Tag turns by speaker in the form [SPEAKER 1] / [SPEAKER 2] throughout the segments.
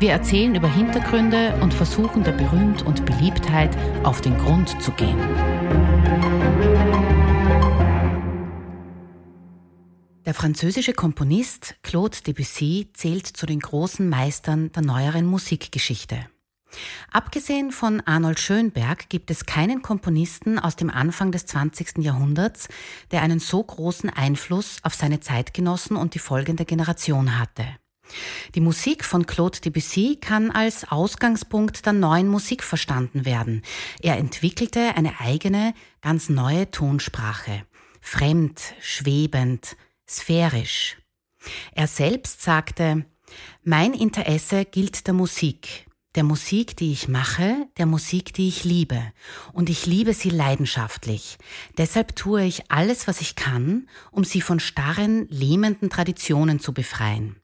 [SPEAKER 1] Wir erzählen über Hintergründe und versuchen der Berühmt und Beliebtheit auf den Grund zu gehen. Der französische Komponist Claude Debussy zählt zu den großen Meistern der neueren Musikgeschichte. Abgesehen von Arnold Schönberg gibt es keinen Komponisten aus dem Anfang des 20. Jahrhunderts, der einen so großen Einfluss auf seine Zeitgenossen und die folgende Generation hatte. Die Musik von Claude Debussy kann als Ausgangspunkt der neuen Musik verstanden werden. Er entwickelte eine eigene, ganz neue Tonsprache. Fremd, schwebend, sphärisch. Er selbst sagte, mein Interesse gilt der Musik der Musik, die ich mache, der Musik, die ich liebe. Und ich liebe sie leidenschaftlich. Deshalb tue ich alles, was ich kann, um sie von starren, lähmenden Traditionen zu befreien.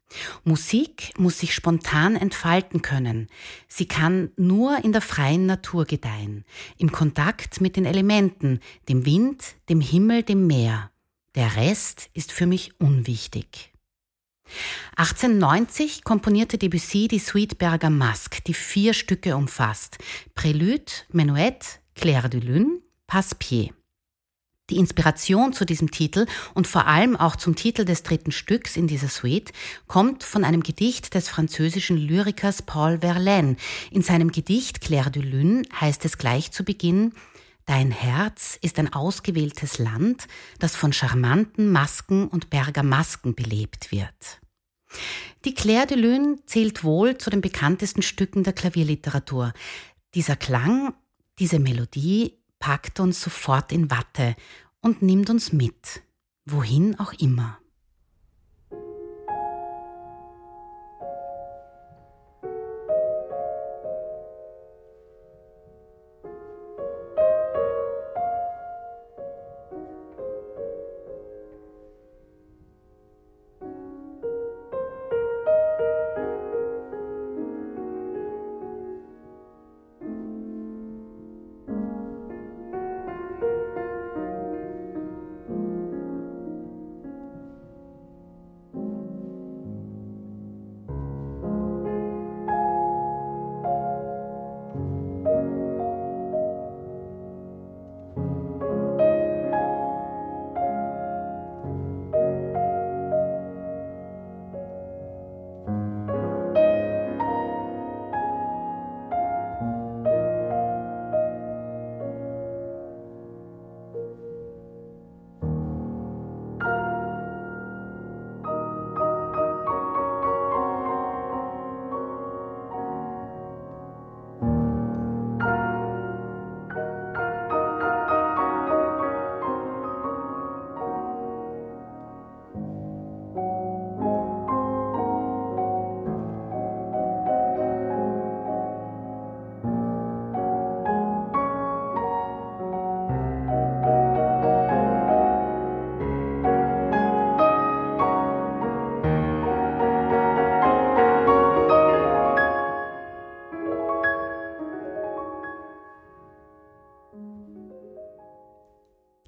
[SPEAKER 1] Musik muss sich spontan entfalten können. Sie kann nur in der freien Natur gedeihen, im Kontakt mit den Elementen, dem Wind, dem Himmel, dem Meer. Der Rest ist für mich unwichtig. 1890 komponierte Debussy die Suite Bergamasque, die vier Stücke umfasst. Prélude, Menuett, Claire de Lune, Passepied. Die Inspiration zu diesem Titel und vor allem auch zum Titel des dritten Stücks in dieser Suite kommt von einem Gedicht des französischen Lyrikers Paul Verlaine. In seinem Gedicht Claire de Lune heißt es gleich zu Beginn, Dein Herz ist ein ausgewähltes Land, das von charmanten Masken und Bergamasken belebt wird. Die Claire de Lune zählt wohl zu den bekanntesten Stücken der Klavierliteratur. Dieser Klang, diese Melodie packt uns sofort in Watte und nimmt uns mit, wohin auch immer.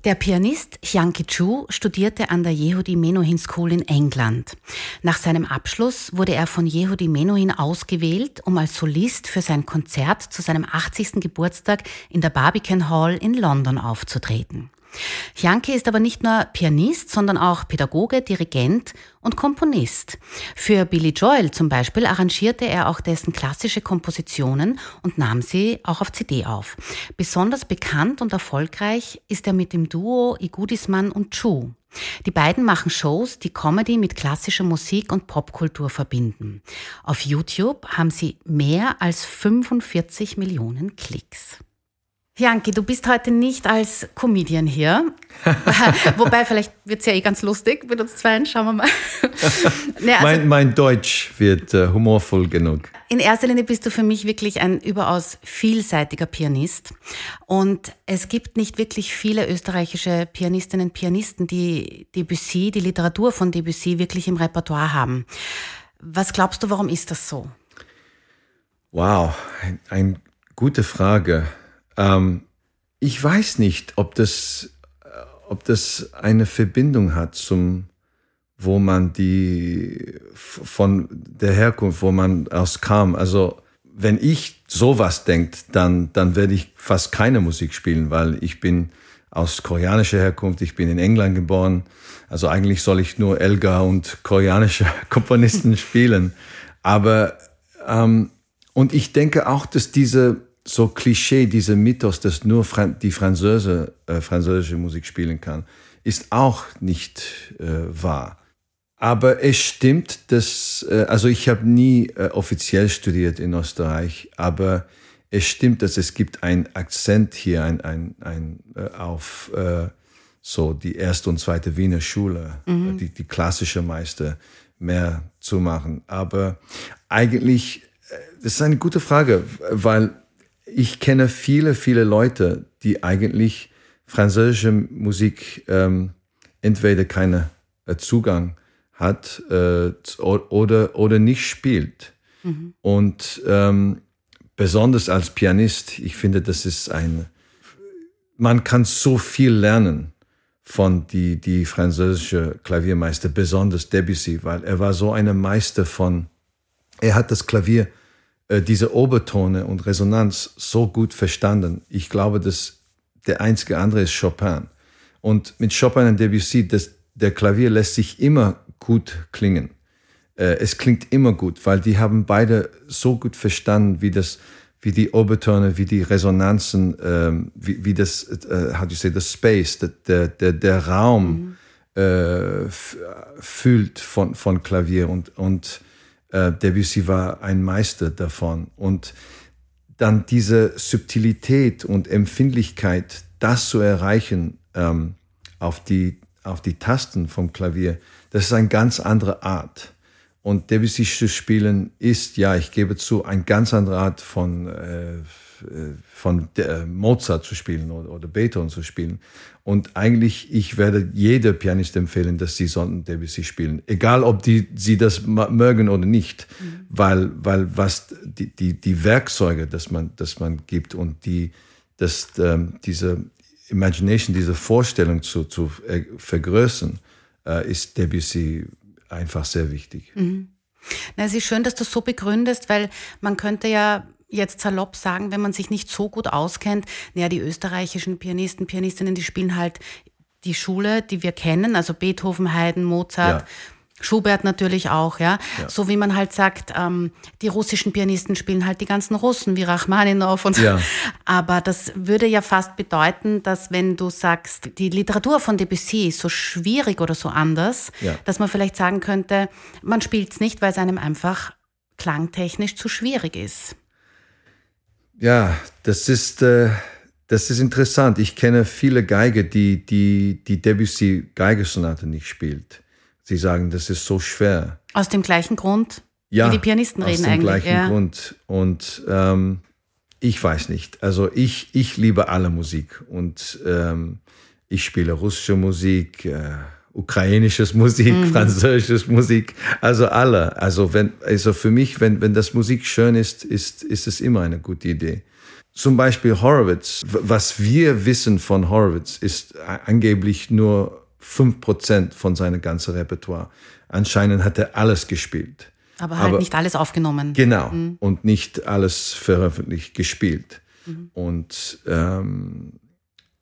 [SPEAKER 1] Der Pianist Chianki Chu studierte an der Yehudi Menuhin School in England. Nach seinem Abschluss wurde er von Yehudi Menuhin ausgewählt, um als Solist für sein Konzert zu seinem 80. Geburtstag in der Barbican Hall in London aufzutreten. Janke ist aber nicht nur Pianist, sondern auch Pädagoge, Dirigent und Komponist. Für Billy Joel zum Beispiel arrangierte er auch dessen klassische Kompositionen und nahm sie auch auf CD auf. Besonders bekannt und erfolgreich ist er mit dem Duo Igudisman und Chu. Die beiden machen Shows, die Comedy mit klassischer Musik und Popkultur verbinden. Auf YouTube haben sie mehr als 45 Millionen Klicks. Janki, du bist heute nicht als Comedian hier. Wobei, vielleicht wird es ja eh ganz lustig mit uns zwei. Schauen wir mal.
[SPEAKER 2] nee, also, mein, mein, Deutsch wird äh, humorvoll genug.
[SPEAKER 1] In erster Linie bist du für mich wirklich ein überaus vielseitiger Pianist. Und es gibt nicht wirklich viele österreichische Pianistinnen und Pianisten, die Debussy, die Literatur von Debussy wirklich im Repertoire haben. Was glaubst du, warum ist das so?
[SPEAKER 2] Wow, eine ein gute Frage. Ähm, ich weiß nicht, ob das, äh, ob das eine Verbindung hat zum, wo man die, von der Herkunft, wo man aus kam. Also, wenn ich sowas denkt, dann, dann werde ich fast keine Musik spielen, weil ich bin aus koreanischer Herkunft, ich bin in England geboren. Also eigentlich soll ich nur Elgar und koreanische Komponisten spielen. Aber, ähm, und ich denke auch, dass diese so Klischee, dieser Mythos, dass nur Fran die Französe äh, französische Musik spielen kann, ist auch nicht äh, wahr. Aber es stimmt, dass, äh, also ich habe nie äh, offiziell studiert in Österreich, aber es stimmt, dass es gibt ein Akzent hier ein, ein, ein, äh, auf äh, so die erste und zweite Wiener Schule, mhm. die, die klassische Meister mehr zu machen. Aber eigentlich, das ist eine gute Frage, weil ich kenne viele, viele Leute, die eigentlich französische Musik ähm, entweder keinen äh, Zugang hat äh, oder, oder nicht spielt. Mhm. Und ähm, besonders als Pianist, ich finde, das ist ein, man kann so viel lernen von die, die französische Klaviermeister, besonders Debussy, weil er war so ein Meister von, er hat das Klavier äh, diese Obertone und Resonanz so gut verstanden. Ich glaube, dass der einzige andere ist Chopin. Und mit Chopin und Debussy, das, der Klavier lässt sich immer gut klingen. Äh, es klingt immer gut, weil die haben beide so gut verstanden, wie das, wie die Obertone, wie die Resonanzen, ähm, wie, wie das, äh, how do you say, the space, der, der, der Raum mhm. äh, fühlt von, von Klavier und, und äh, Debussy war ein Meister davon. Und dann diese Subtilität und Empfindlichkeit, das zu erreichen ähm, auf, die, auf die Tasten vom Klavier, das ist eine ganz andere Art. Und Debussy zu spielen ist, ja, ich gebe zu, eine ganz andere Art von, äh, von äh, Mozart zu spielen oder, oder Beethoven zu spielen. Und eigentlich, ich werde jeder Pianist empfehlen, dass sie sollten Debussy spielen. Egal, ob die, sie das mögen oder nicht. Mhm. Weil, weil was die, die, die Werkzeuge, das man, das man gibt und die, das, ähm, diese Imagination, diese Vorstellung zu, zu äh, vergrößern, äh, ist Debussy einfach sehr wichtig. Mhm.
[SPEAKER 1] Na, es ist schön, dass du so begründest, weil man könnte ja jetzt salopp sagen, wenn man sich nicht so gut auskennt, naja, die österreichischen Pianisten, Pianistinnen, die spielen halt die Schule, die wir kennen, also Beethoven, Haydn, Mozart. Ja. Schubert natürlich auch, ja? ja. So wie man halt sagt, ähm, die russischen Pianisten spielen halt die ganzen Russen wie Rachmaninow und ja. Aber das würde ja fast bedeuten, dass wenn du sagst, die Literatur von Debussy ist so schwierig oder so anders, ja. dass man vielleicht sagen könnte, man spielt es nicht, weil es einem einfach klangtechnisch zu schwierig ist.
[SPEAKER 2] Ja, das ist, äh, das ist interessant. Ich kenne viele Geiger, die, die, die Debussy Geigersonate nicht spielt. Sie sagen, das ist so schwer.
[SPEAKER 1] Aus dem gleichen Grund, ja, wie die Pianisten reden eigentlich. Aus dem
[SPEAKER 2] gleichen ja. Grund. Und ähm, ich weiß nicht. Also ich, ich liebe alle Musik und ähm, ich spiele russische Musik, äh, ukrainisches Musik, mhm. französisches Musik, also alle. Also wenn, also für mich, wenn, wenn das Musik schön ist, ist, ist es immer eine gute Idee. Zum Beispiel Horowitz. Was wir wissen von Horowitz ist angeblich nur fünf Prozent von seinem ganzen Repertoire. Anscheinend hat er alles gespielt.
[SPEAKER 1] Aber halt Aber, nicht alles aufgenommen.
[SPEAKER 2] Genau. Mhm. Und nicht alles veröffentlicht gespielt. Mhm. Und ähm,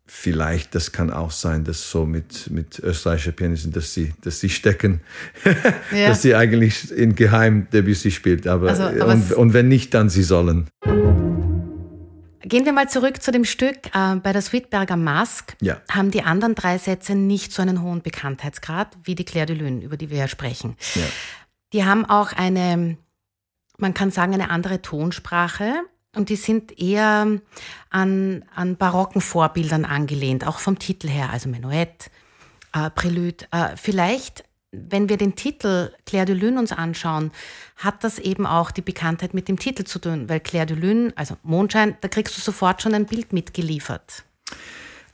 [SPEAKER 2] vielleicht, das kann auch sein, dass so mit, mit österreichischer Pianisten, dass sie, dass sie stecken, ja. dass sie eigentlich in Geheim Debussy spielt. Aber, also, aber und, und, wenn nicht, dann sie sollen.
[SPEAKER 1] Gehen wir mal zurück zu dem Stück. Äh, bei der Sweetberger Mask ja. haben die anderen drei Sätze nicht so einen hohen Bekanntheitsgrad wie die Claire de Lune, über die wir ja sprechen. Ja. Die haben auch eine, man kann sagen, eine andere Tonsprache und die sind eher an, an barocken Vorbildern angelehnt, auch vom Titel her, also Menuett, äh, Prelude. Äh, vielleicht, wenn wir den Titel Claire de Lune uns anschauen, hat das eben auch die Bekanntheit mit dem Titel zu tun, weil Claire de Lune, also Mondschein, da kriegst du sofort schon ein Bild mitgeliefert.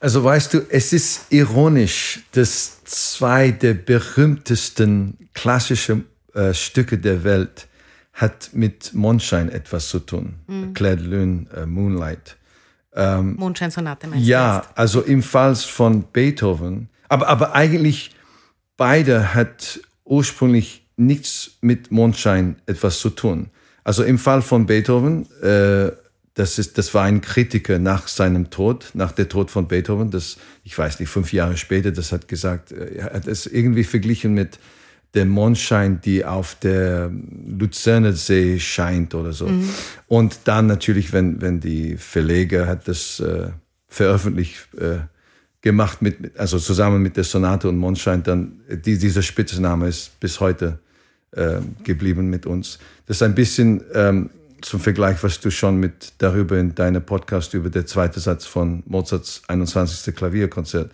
[SPEAKER 2] Also weißt du, es ist ironisch, dass zwei der berühmtesten klassischen äh, Stücke der Welt hat mit Mondschein etwas zu tun. Mhm. Claire de Lune, uh, Moonlight.
[SPEAKER 1] Ähm, Mondscheinsonate meinst
[SPEAKER 2] Ja, also im Fall von Beethoven. Aber, aber eigentlich beide hat ursprünglich nichts mit Mondschein etwas zu tun. Also im Fall von Beethoven, äh, das, ist, das war ein Kritiker nach seinem Tod, nach der Tod von Beethoven, das, ich weiß nicht, fünf Jahre später, das hat gesagt, äh, er hat es irgendwie verglichen mit der Mondschein, die auf der Luzerner See scheint oder so. Mhm. Und dann natürlich, wenn, wenn die Verleger hat das äh, veröffentlicht äh, gemacht, mit, also zusammen mit der Sonate und Mondschein, dann die, dieser Spitzname ist bis heute äh, geblieben mit uns. Das ist ein bisschen ähm, zum Vergleich, was du schon mit darüber in deinem Podcast über der zweite Satz von Mozarts 21. Klavierkonzert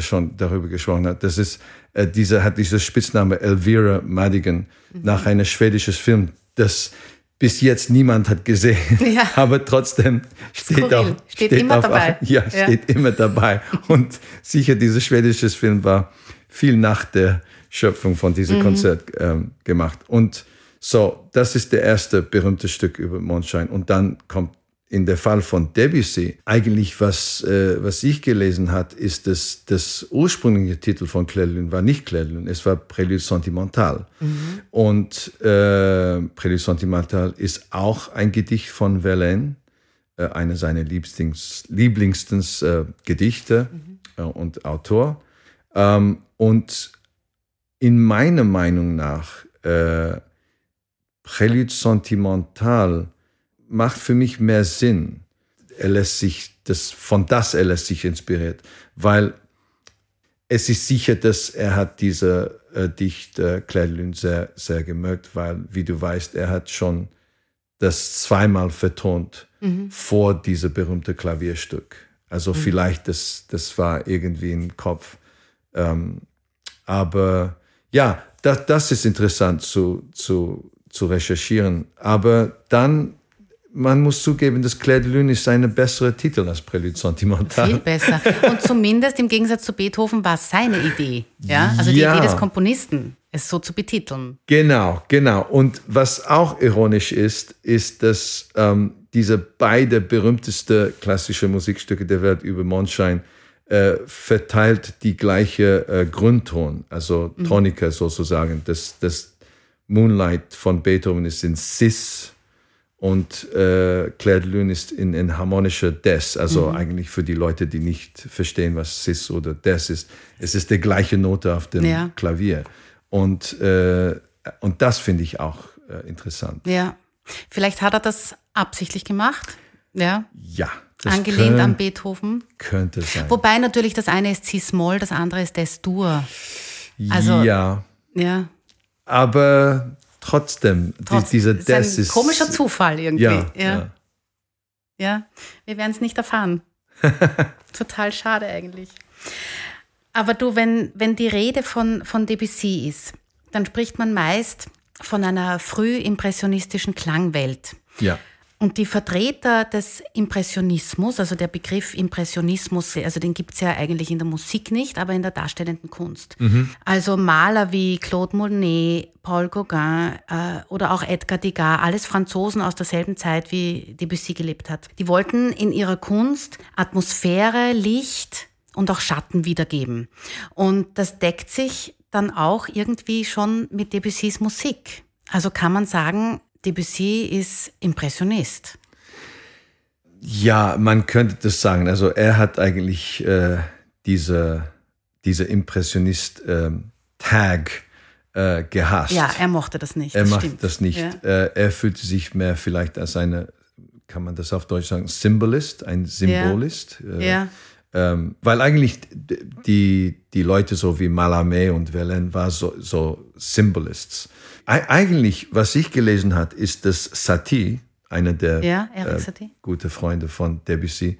[SPEAKER 2] schon darüber gesprochen hat. Das ist, äh, dieser hat dieser Spitzname Elvira Madigan mhm. nach einem schwedischen Film, das bis jetzt niemand hat gesehen, ja. aber trotzdem steht Skurril. auch
[SPEAKER 1] steht, steht immer auf, dabei.
[SPEAKER 2] Ja, ja, steht immer dabei. Und sicher dieser schwedische Film war viel nach der Schöpfung von diesem mhm. Konzert ähm, gemacht. Und so, das ist der erste berühmte Stück über Mondschein. Und dann kommt in der Fall von Debussy, eigentlich was, äh, was ich gelesen hat, ist, dass das ursprüngliche Titel von Claire Lune war nicht Claire Lune, es war Prélude Sentimental. Mhm. Und äh, Prélude Sentimental ist auch ein Gedicht von Verlaine, äh, einer seiner Lieblings, äh, Gedichte mhm. äh, und Autor. Ähm, und in meiner Meinung nach, äh, Prélude Sentimental macht für mich mehr Sinn. Er lässt sich das, von das er lässt sich inspiriert, weil es ist sicher, dass er hat diese äh, Dichter Claire Lune sehr, sehr gemerkt, weil, wie du weißt, er hat schon das zweimal vertont mhm. vor diesem berühmten Klavierstück. Also mhm. vielleicht, das, das war irgendwie im Kopf. Ähm, aber ja, das, das ist interessant zu, zu, zu recherchieren. Aber dann man muss zugeben, dass Claire de Lune ist ein besserer Titel als Prélude Sentimental.
[SPEAKER 1] Viel besser. Und zumindest im Gegensatz zu Beethoven war es seine Idee. Ja? Also die ja. Idee des Komponisten, es so zu betiteln.
[SPEAKER 2] Genau, genau. Und was auch ironisch ist, ist, dass ähm, diese beide berühmtesten klassischen Musikstücke der Welt über Mondschein äh, verteilt die gleiche äh, Grundton, also. Tonika mhm. sozusagen. Das, das Moonlight von Beethoven ist in Cis und äh, Claire de Lune ist in, in harmonischer Des, also mhm. eigentlich für die Leute, die nicht verstehen, was Cis oder Des ist. Es ist die gleiche Note auf dem ja. Klavier. Und, äh, und das finde ich auch äh, interessant.
[SPEAKER 1] Ja, vielleicht hat er das absichtlich gemacht. Ja.
[SPEAKER 2] Ja.
[SPEAKER 1] Angelehnt könnt, an Beethoven.
[SPEAKER 2] Könnte sein.
[SPEAKER 1] Wobei natürlich das eine ist Cis-Moll, das andere ist Des-Dur. Also,
[SPEAKER 2] ja.
[SPEAKER 1] Ja.
[SPEAKER 2] Aber trotzdem,
[SPEAKER 1] Trotz,
[SPEAKER 2] dieser
[SPEAKER 1] ist ein ist komischer Zufall irgendwie.
[SPEAKER 2] Ja,
[SPEAKER 1] ja. ja. ja wir werden es nicht erfahren. Total schade eigentlich. Aber du, wenn, wenn die Rede von, von Debussy ist, dann spricht man meist von einer früh impressionistischen Klangwelt.
[SPEAKER 2] Ja.
[SPEAKER 1] Und die Vertreter des Impressionismus, also der Begriff Impressionismus, also den gibt es ja eigentlich in der Musik nicht, aber in der darstellenden Kunst. Mhm. Also Maler wie Claude Monet, Paul Gauguin äh, oder auch Edgar Degas, alles Franzosen aus derselben Zeit, wie Debussy gelebt hat. Die wollten in ihrer Kunst Atmosphäre, Licht und auch Schatten wiedergeben. Und das deckt sich dann auch irgendwie schon mit Debussys Musik. Also kann man sagen, Debussy ist Impressionist.
[SPEAKER 2] Ja, man könnte das sagen. Also er hat eigentlich äh, diese, diese Impressionist-Tag ähm, äh, gehasst.
[SPEAKER 1] Ja, er mochte das nicht.
[SPEAKER 2] Er
[SPEAKER 1] das
[SPEAKER 2] macht stimmt. das nicht. Ja. Äh, er fühlte sich mehr vielleicht als eine, kann man das auf Deutsch sagen, Symbolist, ein Symbolist.
[SPEAKER 1] Ja. Äh, ja.
[SPEAKER 2] Ähm, weil eigentlich die, die Leute so wie Mallarmé und Verlaine waren so, so Symbolists. Eigentlich, was ich gelesen hat, ist, dass Satie, einer der
[SPEAKER 1] Ja,
[SPEAKER 2] äh, gute Freunde von Debussy.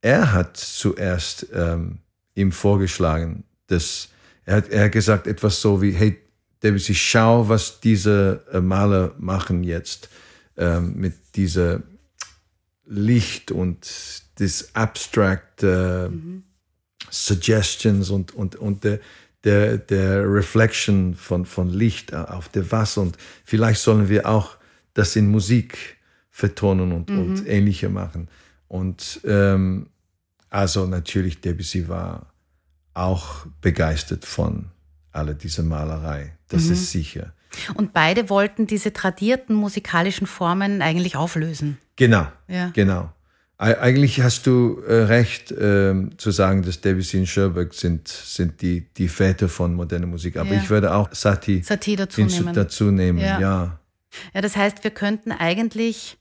[SPEAKER 2] Er hat zuerst ähm, ihm vorgeschlagen, dass er hat, er hat gesagt etwas so wie, hey Debussy, schau, was diese äh, Maler machen jetzt ähm, mit dieser Licht und das Abstract äh, Suggestions und, und, und der, der, der Reflection von, von Licht auf der Wasser. Und vielleicht sollen wir auch das in Musik vertonen und, und ähnliche machen. Und ähm, also natürlich Debussy war auch begeistert von aller dieser Malerei. Das ist sicher.
[SPEAKER 1] Und beide wollten diese tradierten musikalischen Formen eigentlich auflösen.
[SPEAKER 2] Genau,
[SPEAKER 1] Ja.
[SPEAKER 2] genau. Ei- Eigentlich hast du äh, recht ähm, zu sagen, dass Debussy und Scherberg sind, sind die, die Väter von moderner Musik. Aber
[SPEAKER 1] Ja.
[SPEAKER 2] ich würde auch Satie,
[SPEAKER 1] Satie dazu nehmen.
[SPEAKER 2] dazu nehmen.
[SPEAKER 1] Ja.
[SPEAKER 2] Ja.
[SPEAKER 1] Ja, das heißt, wir könnten eigentlich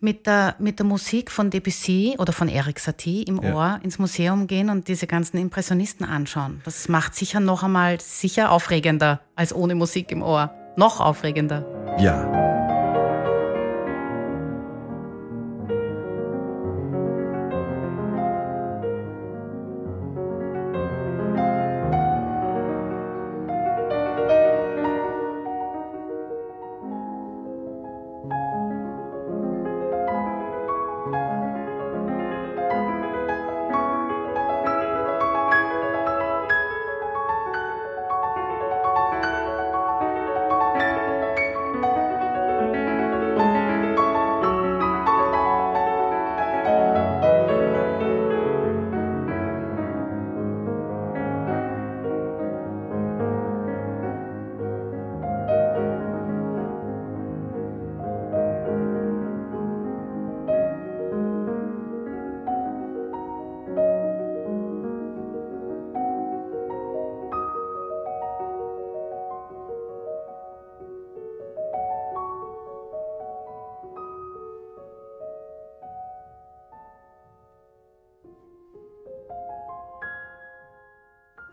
[SPEAKER 1] mit der, mit der Musik von Debussy oder von Eric Satie im
[SPEAKER 2] Ja.
[SPEAKER 1] Ohr ins Museum gehen und diese ganzen Impressionisten anschauen. Das macht sicher noch einmal sicher aufregender als ohne Musik im Ohr. Noch aufregender.
[SPEAKER 2] ja.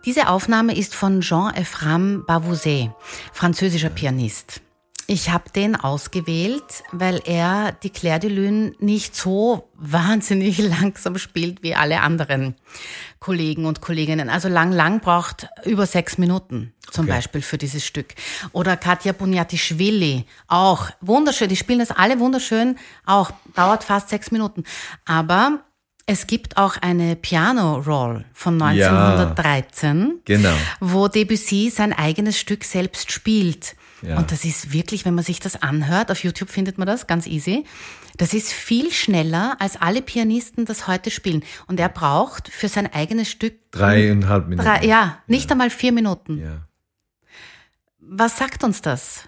[SPEAKER 1] Diese Aufnahme ist von Jean-Ephraim Bavouzet, französischer Pianist. Ich habe den ausgewählt, weil er die Claire de Lune nicht so wahnsinnig langsam spielt wie alle anderen Kollegen und Kolleginnen. Also lang, lang braucht über sechs Minuten zum
[SPEAKER 2] Okay.
[SPEAKER 1] Beispiel für dieses Stück. Oder Katja Bunyatischvili, auch wunderschön. Die spielen das alle wunderschön, auch dauert fast sechs Minuten. Aber es gibt auch eine Piano-Roll von
[SPEAKER 2] Ja.
[SPEAKER 1] 1913
[SPEAKER 2] Genau.
[SPEAKER 1] wo Debussy sein eigenes Stück selbst spielt.
[SPEAKER 2] Ja.
[SPEAKER 1] Und das ist wirklich, wenn man sich das anhört, auf YouTube findet man das ganz easy. Das ist viel schneller, als alle Pianisten das heute spielen. Und er braucht für sein eigenes Stück
[SPEAKER 2] Dreieinhalb Minuten.
[SPEAKER 1] drei, ja, nicht einmal vier Minuten.
[SPEAKER 2] ja.
[SPEAKER 1] Was sagt uns das?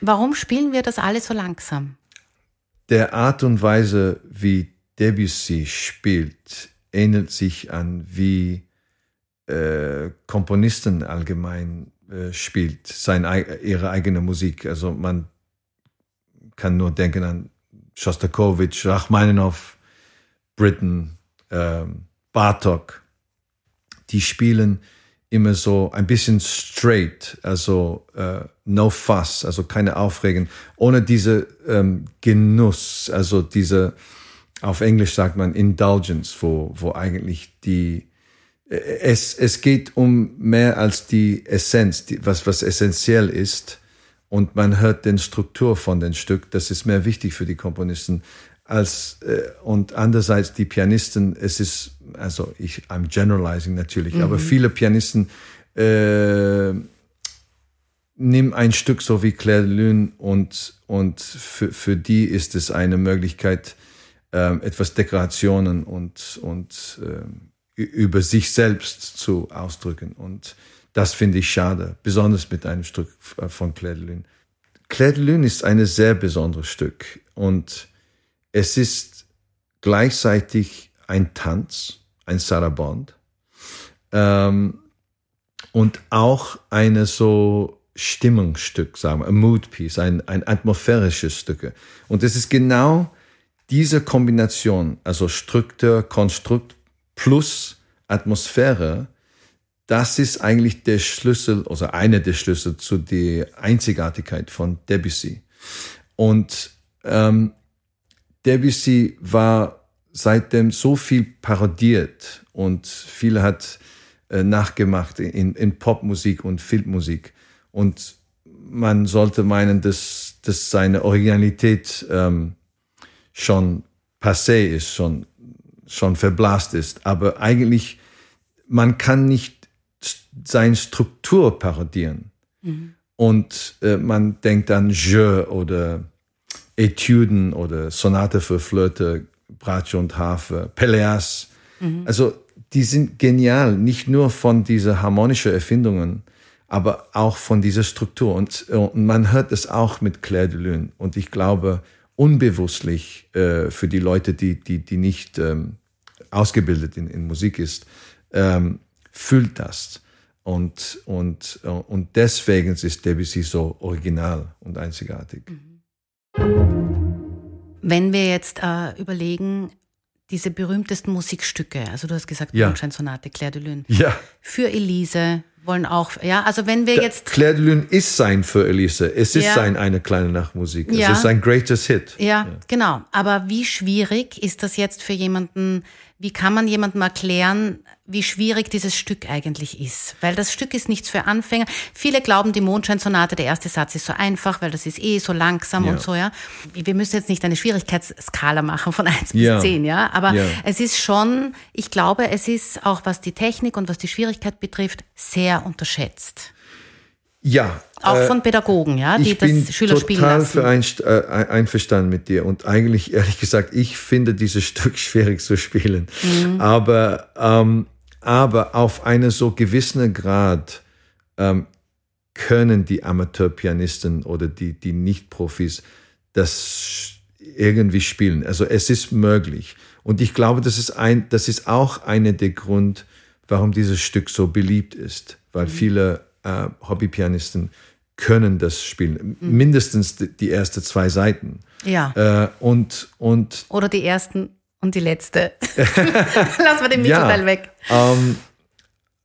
[SPEAKER 1] Warum spielen wir das alle so langsam?
[SPEAKER 2] Der Art und Weise, wie Debussy spielt, ähnelt sich an, wie äh, Komponisten allgemein äh, spielt, sein, ei- ihre eigene Musik. Also man kann nur denken an Shostakovich, Rachmaninoff, Britten, ähm, Bartok. Die spielen immer so ein bisschen straight, also äh, no fuss, also keine Aufregung, ohne diese ähm, Genuss, also diese, auf Englisch sagt man Indulgence, wo, wo eigentlich die, es, es geht um mehr als die Essenz, die, was, was essentiell ist. Und man hört den Struktur von den Stück. Das ist mehr wichtig für die Komponisten als, äh, und andererseits die Pianisten. Es ist, also ich, I'm generalizing natürlich, aber viele Pianisten, äh, nimm ein Stück so wie Claire Lune und, und für, für die ist es eine Möglichkeit, ähm, etwas Dekorationen und, und ü- über sich selbst zu ausdrücken. Und das finde ich schade, besonders mit einem Stück äh, von Claire de Lune. Claire de Lune ist ein sehr besonderes Stück und es ist gleichzeitig ein Tanz, ein Saraband ähm, und auch eine so Stimmungsstück, sagen wir, ein Mood Piece, ein, ein atmosphärisches Stück. Und es ist genau diese Kombination, also Struktur, Konstrukt plus Atmosphäre, das ist eigentlich der Schlüssel, also einer der Schlüssel zu der Einzigartigkeit von Debussy. Und ähm, Debussy war seitdem so viel parodiert und viele hat äh, nachgemacht in, in Popmusik und Filmmusik. Und man sollte meinen, dass, dass seine Originalität ähm, schon passé ist, schon, schon verblasst ist. Aber eigentlich, man kann nicht seine Struktur parodieren. Mhm. Und äh, man denkt an Je oder Etüden oder Sonate für Flöte, Bratsche und Harfe, Peleas. Mhm. Also die sind genial, nicht nur von dieser harmonischen Erfindungen, aber auch von dieser Struktur. Und, und man hört es auch mit Claire de Lune. Und ich glaube, unbewusstlich äh, für die Leute, die, die, die nicht ähm, ausgebildet in, in Musik ist, ähm, fühlt das. Und, und, äh, und deswegen ist Debussy so original und einzigartig.
[SPEAKER 1] Wenn wir jetzt äh, überlegen, diese berühmtesten Musikstücke, also du hast gesagt,
[SPEAKER 2] ja.
[SPEAKER 1] Mondscheinsonate, Claire de Lune,
[SPEAKER 2] ja.
[SPEAKER 1] für Elise, wollen auch, ja, also wenn wir jetzt.
[SPEAKER 2] Claire de Lune ist sein für Elise. Es ist ja. sein eine kleine Nachtmusik.
[SPEAKER 1] Ja.
[SPEAKER 2] Es ist sein greatest Hit.
[SPEAKER 1] Ja, ja, genau. Aber wie schwierig ist das jetzt für jemanden, wie kann man jemandem erklären, wie schwierig dieses Stück eigentlich ist? Weil das Stück ist nichts für Anfänger. Viele glauben, die Mondscheinsonate, der erste Satz ist so einfach, weil das ist eh so langsam ja. und so, ja. Wir müssen jetzt nicht eine Schwierigkeitsskala machen von eins ja. bis zehn, ja. Aber ja. es ist schon, ich glaube, es ist auch, was die Technik und was die Schwierigkeit betrifft, sehr unterschätzt.
[SPEAKER 2] Ja.
[SPEAKER 1] Auch äh, von Pädagogen, ja, die
[SPEAKER 2] ich bin
[SPEAKER 1] das Schüler spielen lassen.
[SPEAKER 2] Für ein, äh, einverstanden mit dir und eigentlich ehrlich gesagt, ich finde dieses Stück schwierig zu spielen. Mhm. Aber, ähm, aber auf einen so gewissen Grad ähm, können die Amateurpianisten oder die, die Nicht-Profis das irgendwie spielen. Also es ist möglich. Und ich glaube, das ist, ein, das ist auch einer der Grund, warum dieses Stück so beliebt ist, weil mhm. viele äh, Hobbypianisten können das spielen. Mhm. Mindestens die, die ersten zwei Seiten.
[SPEAKER 1] Ja.
[SPEAKER 2] Äh, und, und
[SPEAKER 1] Oder die ersten und die letzte. Lass mal den Mittelteil ja, weg.
[SPEAKER 2] Ähm,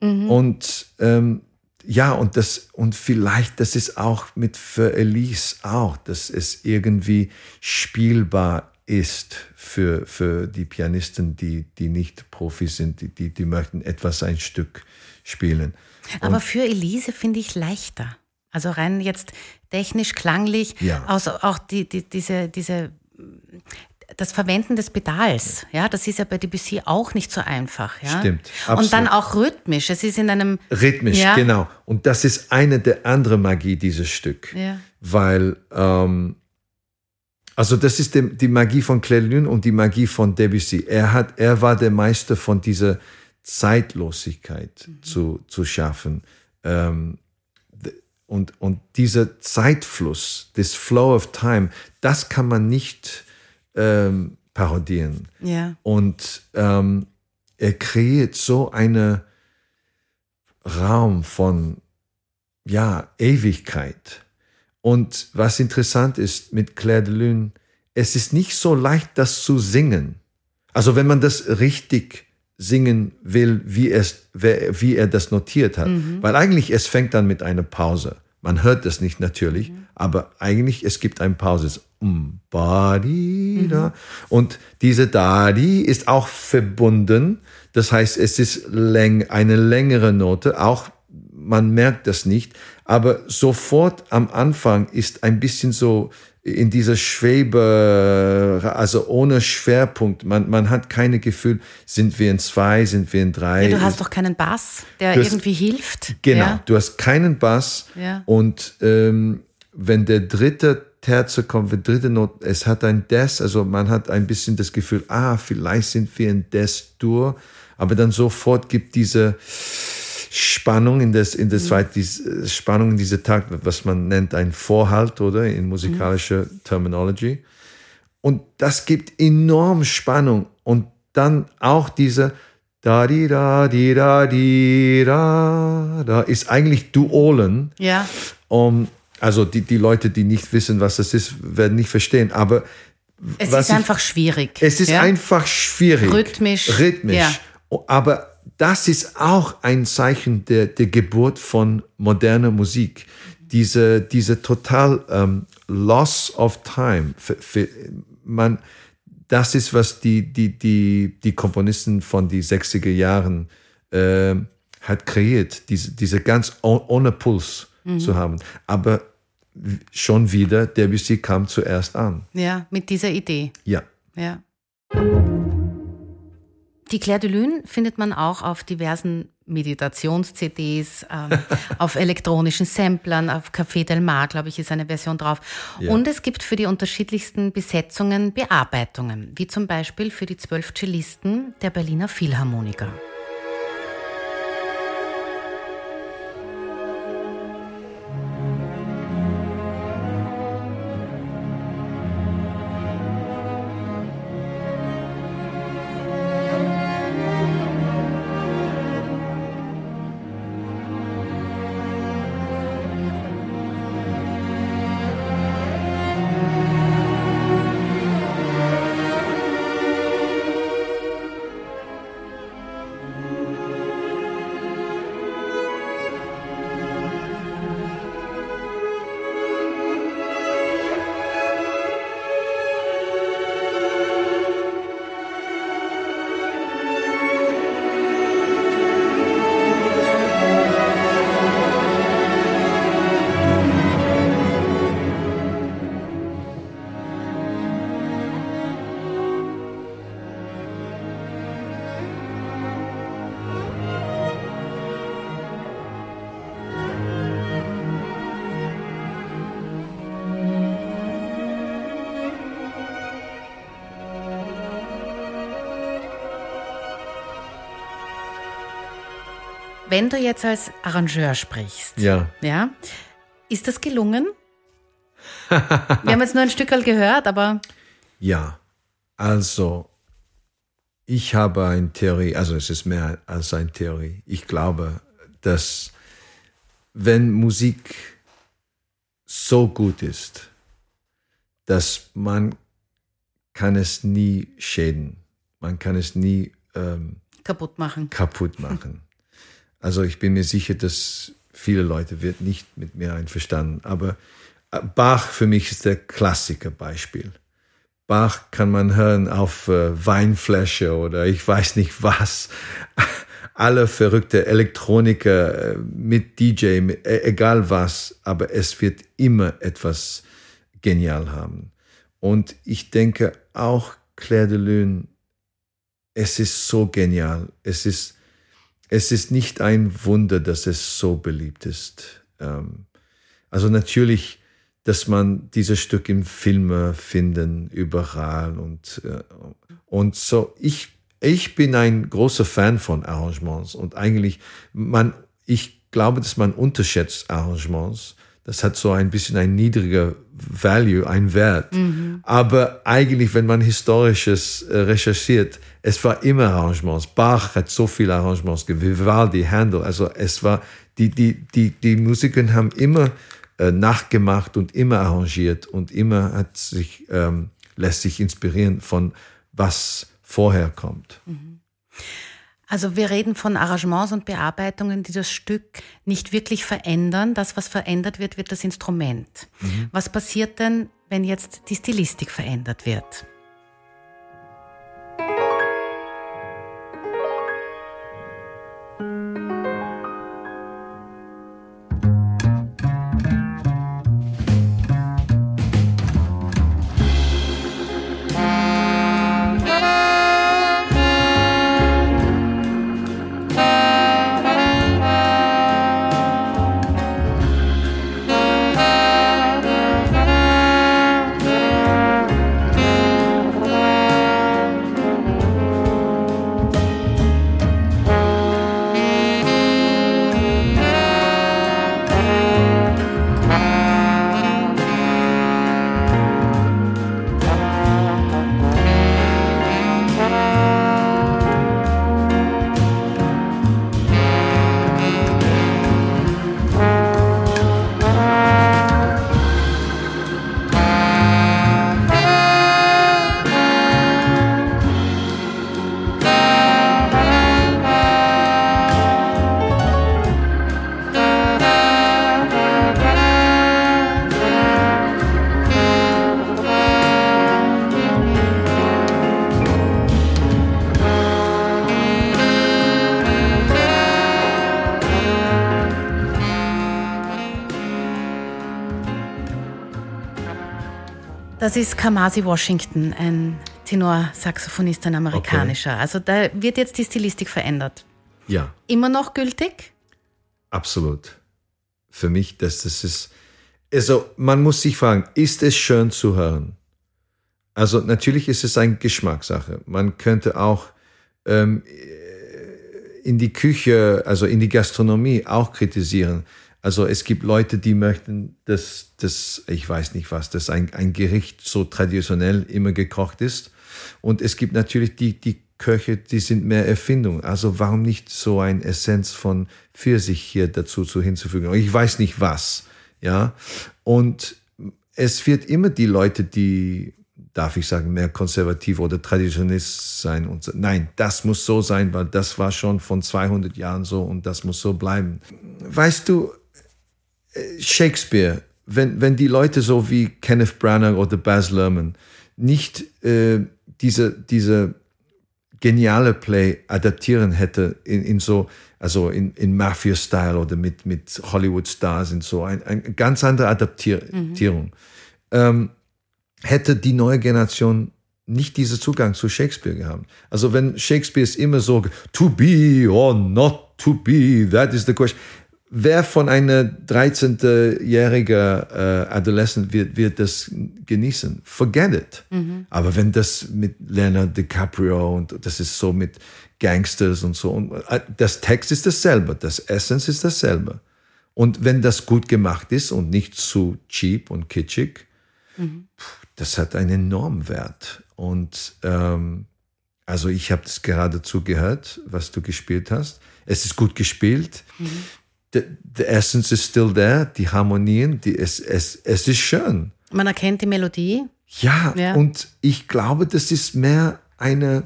[SPEAKER 2] mhm. Und ähm, ja, und das, und vielleicht, das ist auch mit für Elise auch, dass es irgendwie spielbar ist für, für die Pianisten, die, die nicht Profis sind, die, die, die möchten etwas ein Stück spielen.
[SPEAKER 1] Aber und für Elise finde ich leichter. Also rein jetzt technisch, klanglich,
[SPEAKER 2] ja.
[SPEAKER 1] also auch die, die, diese, diese, das Verwenden des Pedals, ja, das ist ja bei Debussy auch nicht so einfach, ja.
[SPEAKER 2] Stimmt. Absolut.
[SPEAKER 1] Und dann auch rhythmisch. Es ist in einem
[SPEAKER 2] rhythmisch, ja. genau. Und das ist eine der anderen Magie dieses Stück,
[SPEAKER 1] ja.
[SPEAKER 2] weil ähm, also das ist die, die Magie von Claire Lune und die Magie von Debussy. Er hat, er war der Meister von dieser Zeitlosigkeit mhm. zu, zu schaffen. Ähm, und, und dieser Zeitfluss, this Flow of Time, das kann man nicht ähm, parodieren.
[SPEAKER 1] Ja.
[SPEAKER 2] Und ähm, er kreiert so einen Raum von ja, Ewigkeit. Und was interessant ist mit Claire de Lune, es ist nicht so leicht, das zu singen. Also wenn man das richtig singen will, wie, es, wie er das notiert hat. Mhm. Weil eigentlich, es fängt dann mit einer Pause. Man hört das nicht natürlich, mhm. aber eigentlich, es gibt eine Pause. Es um, ba, di, da. Mhm. Und diese da, di ist auch verbunden. Das heißt, es ist läng, eine längere Note. Auch man merkt das nicht. Aber sofort am Anfang ist ein bisschen so in dieser Schwebe, also ohne Schwerpunkt. Man, man hat keine Gefühl, sind wir in zwei, sind wir in drei.
[SPEAKER 1] Ja, du hast doch keinen Bass, der hast, irgendwie hilft.
[SPEAKER 2] Genau,
[SPEAKER 1] ja.
[SPEAKER 2] du hast keinen Bass.
[SPEAKER 1] Ja.
[SPEAKER 2] Und ähm, wenn der dritte Terze kommt, die dritte Note, es hat ein Des, also man hat ein bisschen das Gefühl, ah, vielleicht sind wir in Des-Dur, aber dann sofort gibt diese Spannung in das, in das mhm. die äh, Spannung in diese Takt, was man nennt ein Vorhalt, oder? In musikalischer mhm. Terminology. Und das gibt enorm Spannung. Und dann auch diese da di da di da di da da ist eigentlich Duolen.
[SPEAKER 1] Ja.
[SPEAKER 2] Um, also die, die Leute, die nicht wissen, was das ist, werden nicht verstehen. Aber
[SPEAKER 1] es ist einfach schwierig.
[SPEAKER 2] Es ist
[SPEAKER 1] ja?
[SPEAKER 2] einfach schwierig.
[SPEAKER 1] Rhythmisch.
[SPEAKER 2] Rhythmisch.
[SPEAKER 1] Ja.
[SPEAKER 2] Aber das ist auch ein Zeichen der, der Geburt von moderner Musik. Diese, diese total ähm, Loss of Time. Für, für, man, das ist, was die, die, die, die Komponisten von die 60er Jahren äh, hat kreiert, diese, diese ganz ohne Puls mhm. zu haben. Aber schon wieder, Debussy kam zuerst an.
[SPEAKER 1] Ja, mit dieser Idee.
[SPEAKER 2] Ja.
[SPEAKER 1] Ja. Die Claire de Lune findet man auch auf diversen Meditations-CDs, ähm, auf elektronischen Samplern, auf Café Del Mar, glaube ich, ist eine Version drauf. Ja. Und es gibt für die unterschiedlichsten Besetzungen Bearbeitungen, wie zum Beispiel für die zwölf Cellisten der Berliner Philharmoniker. Wenn du jetzt als Arrangeur sprichst,
[SPEAKER 2] ja.
[SPEAKER 1] Ja, ist das gelungen? Wir haben jetzt nur ein Stückel gehört, aber.
[SPEAKER 2] Ja, also ich habe eine Theorie, also es ist mehr als eine Theorie. Ich glaube, dass wenn Musik so gut ist, dass man kann es nie schäden, man kann es nie ähm,
[SPEAKER 1] kaputt machen.
[SPEAKER 2] Kaputt machen. Also ich bin mir sicher, dass viele Leute wird nicht mit mir einverstanden. Aber äh, Bach für mich ist der Klassikerbeispiel. Bach kann man hören auf äh, Weinflasche oder ich weiß nicht was. Alle verrückte Elektroniker äh, mit DJ, äh, egal was, aber es wird immer etwas genial haben. Und ich denke auch Claire de Lune, es ist so genial. Es ist es ist nicht ein Wunder, dass es so beliebt ist. Ähm, also natürlich, dass man dieses Stück im Filme finden, überall und, äh, und so. Ich, ich bin ein großer Fan von Arrangements und eigentlich, man, ich glaube, dass man unterschätzt Arrangements. Das hat so ein bisschen ein niedriger Value, ein Wert. Mhm. Aber eigentlich, wenn man Historisches äh, recherchiert, es war immer Arrangements. Bach hat so viele Arrangements, Vivaldi, Handel. Also es war, die, die, die, die Musiker haben immer äh, nachgemacht und immer arrangiert und immer hat sich, ähm, lässt sich inspirieren von was vorher kommt. Mhm.
[SPEAKER 1] Also wir reden von Arrangements und Bearbeitungen, die das Stück nicht wirklich verändern. Das, was verändert wird, wird das Instrument. Mhm. Was passiert denn, wenn jetzt die Stilistik verändert wird? Das ist Kamasi Washington, ein Tenorsaxophonist, ein amerikanischer. Okay. Also da wird jetzt die Stilistik verändert.
[SPEAKER 2] Ja.
[SPEAKER 1] Immer noch gültig?
[SPEAKER 2] Absolut. Für mich, das, das ist, also man muss sich fragen, ist es schön zu hören? Also natürlich ist es eine Geschmackssache. Man könnte auch ähm, in die Küche, also in die Gastronomie auch kritisieren. Also es gibt Leute, die möchten, dass das, ich weiß nicht was, dass ein, ein Gericht so traditionell immer gekocht ist. Und es gibt natürlich die, die Köche, die sind mehr Erfindung. Also warum nicht so ein Essenz von Pfirsich hier dazu zu hinzufügen? Ich weiß nicht was, ja. Und es wird immer die Leute, die darf ich sagen, mehr konservativ oder Traditionist sein und so. Nein, das muss so sein, weil das war schon von 200 Jahren so und das muss so bleiben. Weißt du, Shakespeare, wenn, wenn die Leute so wie Kenneth Branagh oder Baz Luhrmann nicht äh, diese, diese geniale Play adaptieren hätte in, in so, also in, in Mafia-Style oder mit, mit Hollywood-Stars und so, ein, eine ganz andere Adaptierung. Mhm. Ähm, hätte die neue Generation nicht diesen Zugang zu Shakespeare gehabt. Also wenn Shakespeare ist immer so, to be or not to be, that is the question. Wer von einer 13-jährigen äh, Adolescent wird, wird das genießen? Forget it. Mhm. Aber wenn das mit Leonardo DiCaprio und das ist so mit Gangsters und so, und äh, das Text ist dasselbe, das Essence ist dasselbe. Und wenn das gut gemacht ist und nicht zu cheap und kitschig, mhm das hat einen enormen Wert. Und ähm, also ich habe das geradezu gehört, was du gespielt hast. Es ist gut gespielt. Mhm. The, the essence is still there, die Harmonien, die, es, es, es ist schön.
[SPEAKER 1] Man erkennt die Melodie.
[SPEAKER 2] Ja, ja, und ich glaube, das ist mehr eine,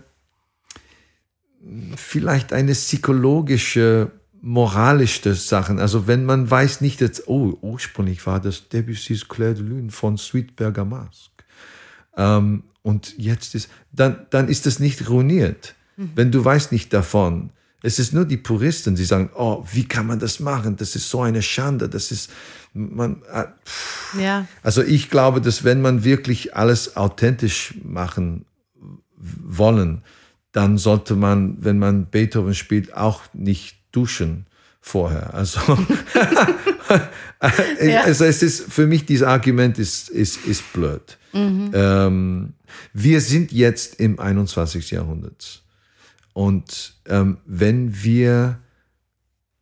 [SPEAKER 2] vielleicht eine psychologische moralische Sachen. Also wenn man weiß nicht, dass, oh, ursprünglich war das Debussy's Claire de Lune von Sweet Bergamasque. Ähm, und jetzt ist, dann, dann ist das nicht ruiniert. Mhm. Wenn du weißt nicht davon, es ist nur die Puristen, die sagen, oh, wie kann man das machen? Das ist so eine Schande. Das ist, man, äh,
[SPEAKER 1] ja.
[SPEAKER 2] Also ich glaube, dass wenn man wirklich alles authentisch machen wollen, dann sollte man, wenn man Beethoven spielt, auch nicht duschen vorher. Also, ja. also es ist für mich dieses Argument ist ist ist blöd. Mhm. Ähm, wir sind jetzt im 21. Jahrhundert und ähm, wenn wir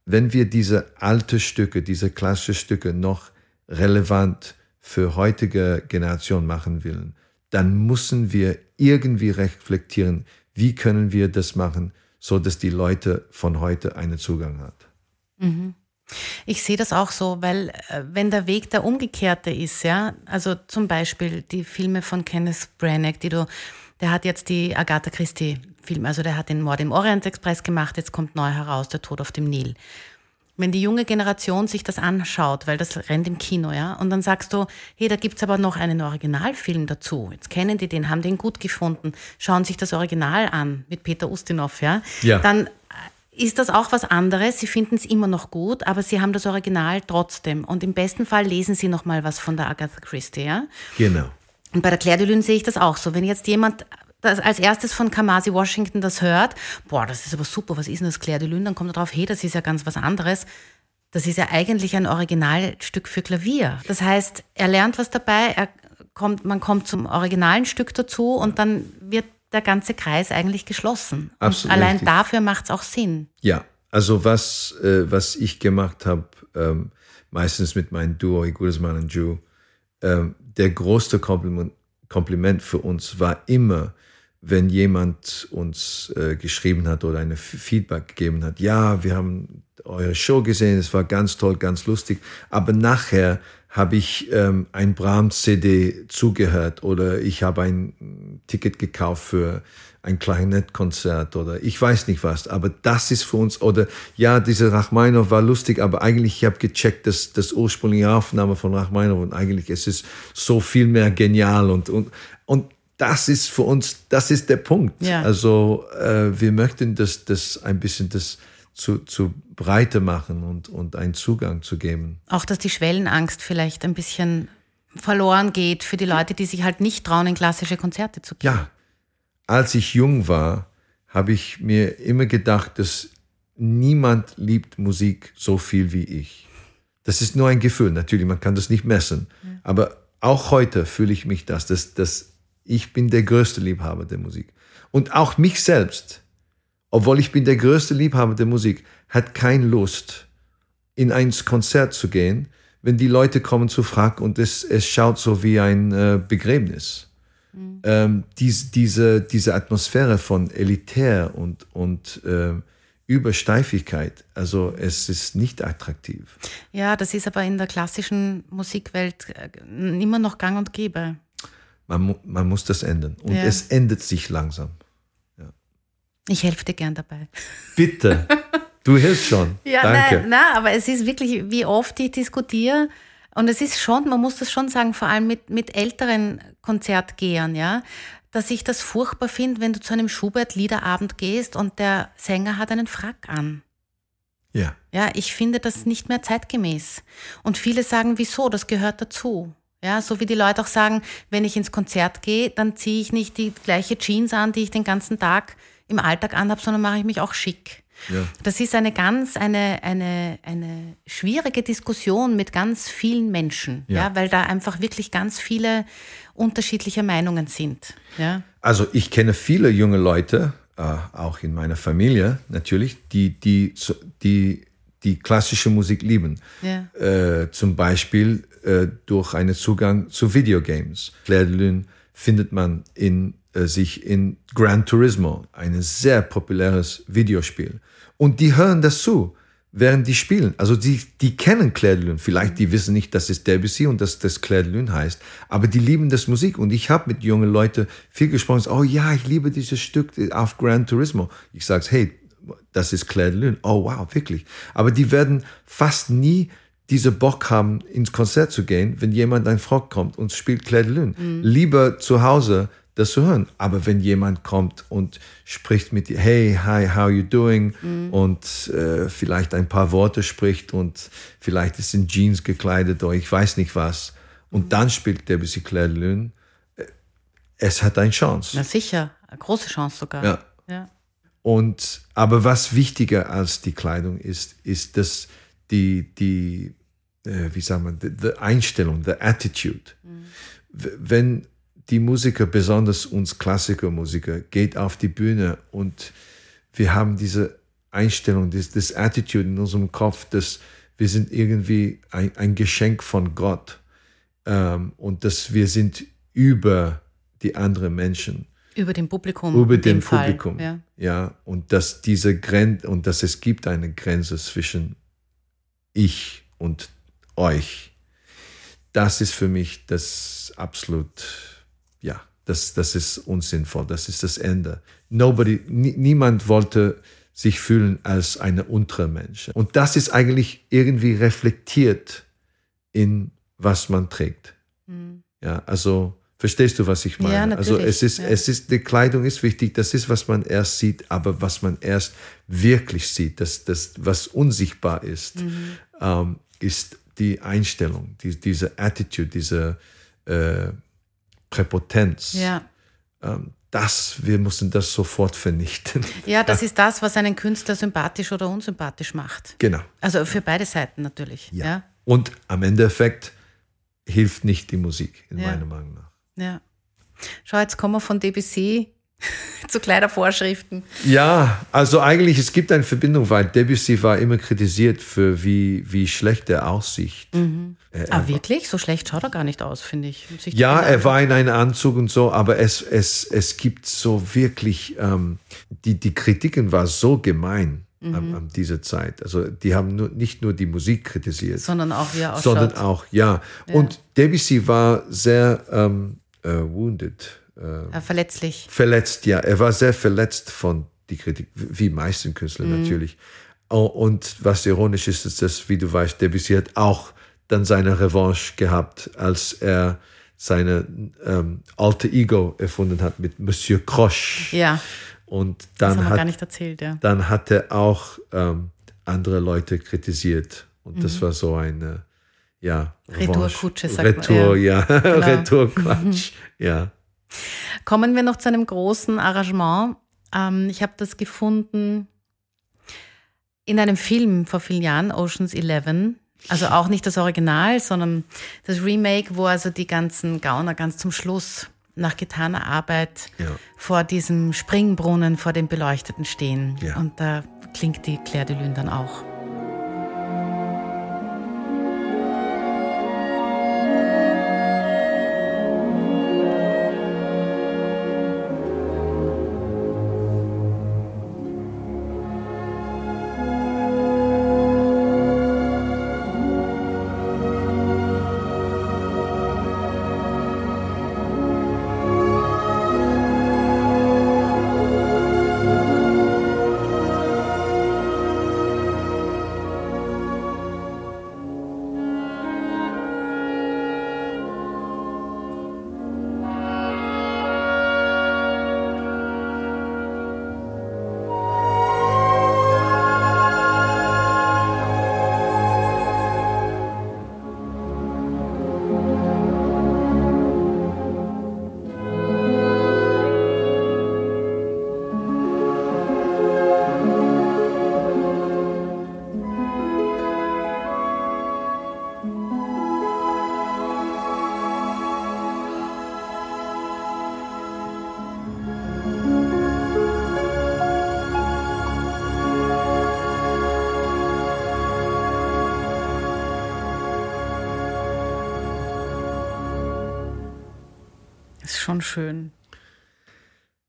[SPEAKER 2] wenn wir diese alte Stücke, diese klassischen Stücke noch relevant für heutige Generation machen wollen, dann müssen wir irgendwie reflektieren, wie können wir das machen, so dass die Leute von heute einen Zugang haben.
[SPEAKER 1] Mhm. Ich sehe das auch so, weil äh, wenn der Weg der umgekehrte ist, ja, also zum Beispiel die Filme von Kenneth Branagh, die du, der hat jetzt die Agatha Christie Filme, also der hat den Mord im Orient Express gemacht, jetzt kommt neu heraus, der Tod auf dem Nil. Wenn die junge Generation sich das anschaut, weil das rennt im Kino, ja, und dann sagst du, hey, da gibt's aber noch einen Originalfilm dazu. Jetzt kennen die den, haben den gut gefunden, schauen sich das Original an mit Peter Ustinov, ja,
[SPEAKER 2] ja.
[SPEAKER 1] dann ist das auch was anderes. Sie finden es immer noch gut, aber Sie haben das Original trotzdem. Und im besten Fall lesen Sie noch mal was von der Agatha Christie, ja?
[SPEAKER 2] Genau.
[SPEAKER 1] Und bei der Claire de Lune sehe ich das auch so. Wenn jetzt jemand das als erstes von Kamasi Washington das hört, boah, das ist aber super, was ist denn das Claire de Lune? Dann kommt er drauf, hey, das ist ja ganz was anderes. Das ist ja eigentlich ein Originalstück für Klavier. Das heißt, er lernt was dabei, er kommt, man kommt zum originalen Stück dazu und dann wird der ganze Kreis eigentlich geschlossen.
[SPEAKER 2] Absolut
[SPEAKER 1] allein
[SPEAKER 2] richtig.
[SPEAKER 1] dafür macht es auch Sinn.
[SPEAKER 2] Ja, also was, äh, was ich gemacht habe, ähm, meistens mit meinem Duo Igudesman und Ju, ähm, der größte Kompliment, Kompliment für uns war immer, wenn jemand uns äh, geschrieben hat oder eine Feedback gegeben hat, ja, wir haben eure Show gesehen, es war ganz toll, ganz lustig, aber nachher habe ich ähm, ein Brahms-CD zugehört oder ich habe ein Ticket gekauft für ein Klarinettkonzert oder ich weiß nicht was, aber das ist für uns, oder ja, diese Rachmaninow war lustig, aber eigentlich, ich habe gecheckt, dass das ursprüngliche Aufnahme von Rachmaninow und eigentlich es ist so viel mehr genial und, und, und das ist für uns, das ist der Punkt.
[SPEAKER 1] Ja.
[SPEAKER 2] Also äh, wir möchten das, das ein bisschen das zu, zu Breite machen und, und einen Zugang zu geben.
[SPEAKER 1] Auch, dass die Schwellenangst vielleicht ein bisschen verloren geht für die Leute, die sich halt nicht trauen, in klassische Konzerte zu gehen.
[SPEAKER 2] Ja, als ich jung war, habe ich mir immer gedacht, dass niemand liebt Musik so viel wie ich. Das ist nur ein Gefühl, natürlich, man kann das nicht messen. Ja. Aber auch heute fühle ich mich das, dass, dass ich bin der größte Liebhaber der Musik. Und auch mich selbst, obwohl ich bin der größte Liebhaber der Musik, hat keine Lust, in ein Konzert zu gehen, wenn die Leute kommen zu Frack und es, es schaut so wie ein äh, Begräbnis. Mhm. Ähm, dies, diese, diese Atmosphäre von elitär und, und äh, Übersteifigkeit, also es ist nicht attraktiv.
[SPEAKER 1] Ja, das ist aber in der klassischen Musikwelt äh, immer noch gang und gäbe.
[SPEAKER 2] Man, man muss das ändern und ja. es ändert sich langsam. Ja.
[SPEAKER 1] Ich helfe dir gern dabei.
[SPEAKER 2] Bitte. Du hilfst schon. Ja, Danke.
[SPEAKER 1] Nein, nein, aber es ist wirklich, wie oft ich diskutiere, und es ist schon, man muss das schon sagen, vor allem mit, mit älteren Konzertgehern, ja, dass ich das furchtbar finde, wenn du zu einem Schubert-Liederabend gehst und der Sänger hat einen Frack an.
[SPEAKER 2] Ja.
[SPEAKER 1] Ja, ich finde das nicht mehr zeitgemäß. Und viele sagen, wieso? Das gehört dazu. Ja, so wie die Leute auch sagen, wenn ich ins Konzert gehe, dann ziehe ich nicht die gleiche Jeans an, die ich den ganzen Tag im Alltag anhabe, sondern mache ich mich auch schick. Ja. Das ist eine ganz, eine, eine, eine schwierige Diskussion mit ganz vielen Menschen, ja. ja. weil da einfach wirklich ganz viele unterschiedliche Meinungen sind. Ja.
[SPEAKER 2] Also ich kenne viele junge Leute, äh, auch in meiner Familie natürlich, die, die, die, die klassische Musik lieben. Ja. Äh, zum Beispiel äh, durch einen Zugang zu Videogames. Claire de Lune findet man in äh, sich in Gran Turismo, ein sehr populäres Videospiel. Und die hören das zu, während die spielen. Also die, die kennen Claire de Lune. Vielleicht die wissen nicht, dass es Debussy und dass das Claire de Lune heißt. Aber die lieben das Musik. Und ich habe mit jungen Leuten viel gesprochen. Oh ja, ich liebe dieses Stück auf Gran Turismo. Ich sage, hey, das ist Claire de Lune. Oh wow, wirklich. Aber die werden fast nie diese Bock haben, ins Konzert zu gehen, wenn jemand ein Frog kommt und spielt Claire de Lune. Mhm. Lieber zu Hause das zu hören. Aber wenn jemand kommt und spricht mit dir, hey, hi, how are you doing? Mhm. Und äh, vielleicht ein paar Worte spricht und vielleicht ist in Jeans gekleidet oder ich weiß nicht was. Und mhm. dann spielt Debussy Claire de Lune. Äh, es hat eine Chance.
[SPEAKER 1] Na sicher, eine große Chance sogar.
[SPEAKER 2] Ja. ja. Und, aber was wichtiger als die Kleidung ist, ist, dass die, die äh, wie sagen wir, die, die Einstellung, die Attitude. Mhm. Wenn die Musiker, besonders uns Klassikermusiker, geht auf die Bühne und wir haben diese Einstellung, das, das Attitude in unserem Kopf, dass wir sind irgendwie ein, ein Geschenk von Gott ähm, und dass wir sind über die anderen Menschen.
[SPEAKER 1] Über dem Publikum.
[SPEAKER 2] Über dem Publikum. ja. ja. Und dass diese Grenze und dass es gibt eine Grenze zwischen ich und euch. Das ist für mich das absolut ja, das, das ist unsinnvoll, das ist das Ende. Nobody, niemand wollte sich fühlen als eine untere Mensch. Und das ist eigentlich irgendwie reflektiert in was man trägt. Mhm. Ja, also verstehst du, was ich meine? Ja, also es ist, ja. es ist, die Kleidung ist wichtig, das ist, was man erst sieht, aber was man erst wirklich sieht, das, das was unsichtbar ist, mhm. ähm, ist die Einstellung, die, diese Attitude, diese äh, Präpotenz.
[SPEAKER 1] Ja.
[SPEAKER 2] Ähm, das, wir müssen das sofort vernichten.
[SPEAKER 1] Ja, das ist das, was einen Künstler sympathisch oder unsympathisch macht.
[SPEAKER 2] Genau.
[SPEAKER 1] Also für beide Seiten natürlich. Ja. ja.
[SPEAKER 2] Und am Endeffekt hilft nicht die Musik, in ja. meiner Meinung nach.
[SPEAKER 1] Ja. Schau, jetzt kommen wir von Debussy zu Kleidervorschriften.
[SPEAKER 2] Ja, also eigentlich, es gibt eine Verbindung, weil Debussy war immer kritisiert für wie, wie schlecht er aussieht.
[SPEAKER 1] Mhm. ah, wirklich? So schlecht schaut er gar nicht aus, finde ich.
[SPEAKER 2] Ja, er war in einem Anzug und so, aber es, es, es gibt so wirklich, ähm, die, die Kritiken war so gemein. Mhm. An, an dieser Zeit. Also die haben nur, nicht nur die Musik kritisiert,
[SPEAKER 1] sondern auch wie er
[SPEAKER 2] ausschaut. Sondern auch, ja. ja. Und Debussy war sehr ähm, uh, wounded
[SPEAKER 1] äh, verletzlich.
[SPEAKER 2] Verletzt, ja. Er war sehr verletzt von die Kritik, wie meisten Künstler mhm. natürlich. Und was ironisch ist, ist, dass, wie du weißt, Debussy hat auch dann seine Revanche gehabt, als er seine ähm, alte Ego erfunden hat mit Monsieur Croche.
[SPEAKER 1] Ja.
[SPEAKER 2] Und dann
[SPEAKER 1] das
[SPEAKER 2] hat,
[SPEAKER 1] erzählt, ja.
[SPEAKER 2] Dann hat er auch ähm, andere Leute kritisiert. Und mhm. das war so eine, ja.
[SPEAKER 1] Retourkutsche, sagt
[SPEAKER 2] Retour,
[SPEAKER 1] man.
[SPEAKER 2] ja.
[SPEAKER 1] Genau.
[SPEAKER 2] Retourquatsch, ja.
[SPEAKER 1] Kommen wir noch zu einem großen Arrangement. Ähm, ich habe das gefunden in einem Film vor vielen Jahren, Oceans 11. Also auch nicht das Original, sondern das Remake, wo also die ganzen Gauner ganz zum Schluss nach getaner Arbeit
[SPEAKER 2] Ja.
[SPEAKER 1] vor diesem Springbrunnen, vor dem Beleuchteten stehen.
[SPEAKER 2] Ja.
[SPEAKER 1] Und da klingt die Claire de Lune dann auch. Schon schön.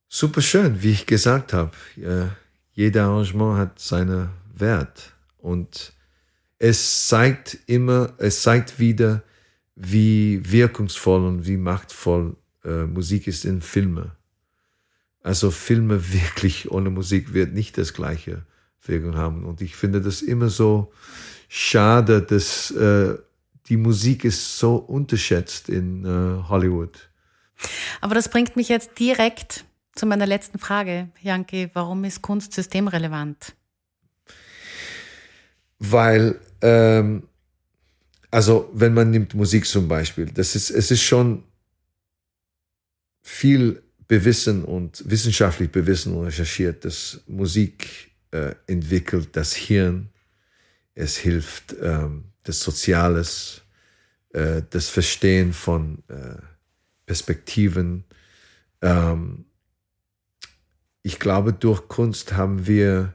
[SPEAKER 2] Super schön, wie ich gesagt habe. Äh, jeder Arrangement hat seinen Wert und es zeigt immer, es zeigt wieder, wie wirkungsvoll und wie machtvoll äh, Musik ist in Filme. Also Filme wirklich ohne Musik wird nicht das gleiche Wirkung haben. Und ich finde das immer so schade, dass äh, die Musik ist so unterschätzt in äh, Hollywood.
[SPEAKER 1] Aber das bringt mich jetzt direkt zu meiner letzten Frage, Janke. Warum ist Kunst systemrelevant?
[SPEAKER 2] Weil, ähm, also wenn man nimmt Musik zum Beispiel, das ist, es ist schon viel bewiesen und wissenschaftlich bewiesen und recherchiert, dass Musik äh, entwickelt das Hirn, es hilft ähm, das Soziales, äh, das Verstehen von äh, Perspektiven. Ähm, ich glaube, durch Kunst haben wir,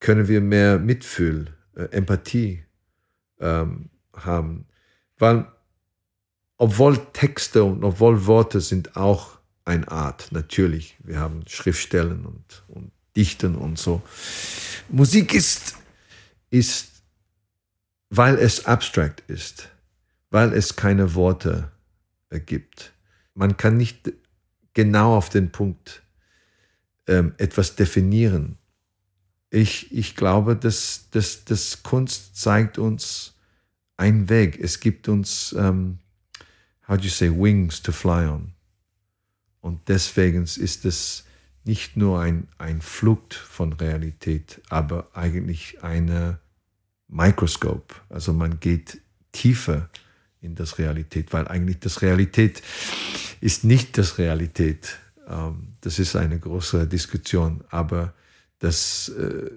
[SPEAKER 2] können wir mehr Mitfühl, äh, Empathie ähm, haben. Weil, obwohl Texte und obwohl Worte sind auch eine Art, natürlich. Wir haben Schriftstellen und, und Dichten und so. Musik ist, ist, weil es abstrakt ist, weil es keine Worte äh, gibt. Man kann nicht genau auf den Punkt ähm, etwas definieren. Ich, ich glaube, dass, dass, dass Kunst zeigt uns einen Weg. Es gibt uns, ähm, how do you say, wings to fly on. Und deswegen ist es nicht nur ein, ein Flucht von Realität, aber eigentlich eine Mikroskop. Also man geht tiefer in das Realität, weil eigentlich das Realität ist nicht das Realität. Ähm, das ist eine große Diskussion, aber das, äh,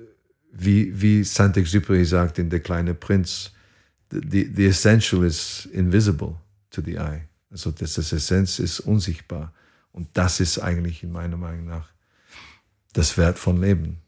[SPEAKER 2] wie, wie Saint-Exupéry sagt in Der kleine Prinz, the, the essential is invisible to the eye. Also das, das Essenz ist unsichtbar. Und das ist eigentlich in meiner Meinung nach das Wert von Leben.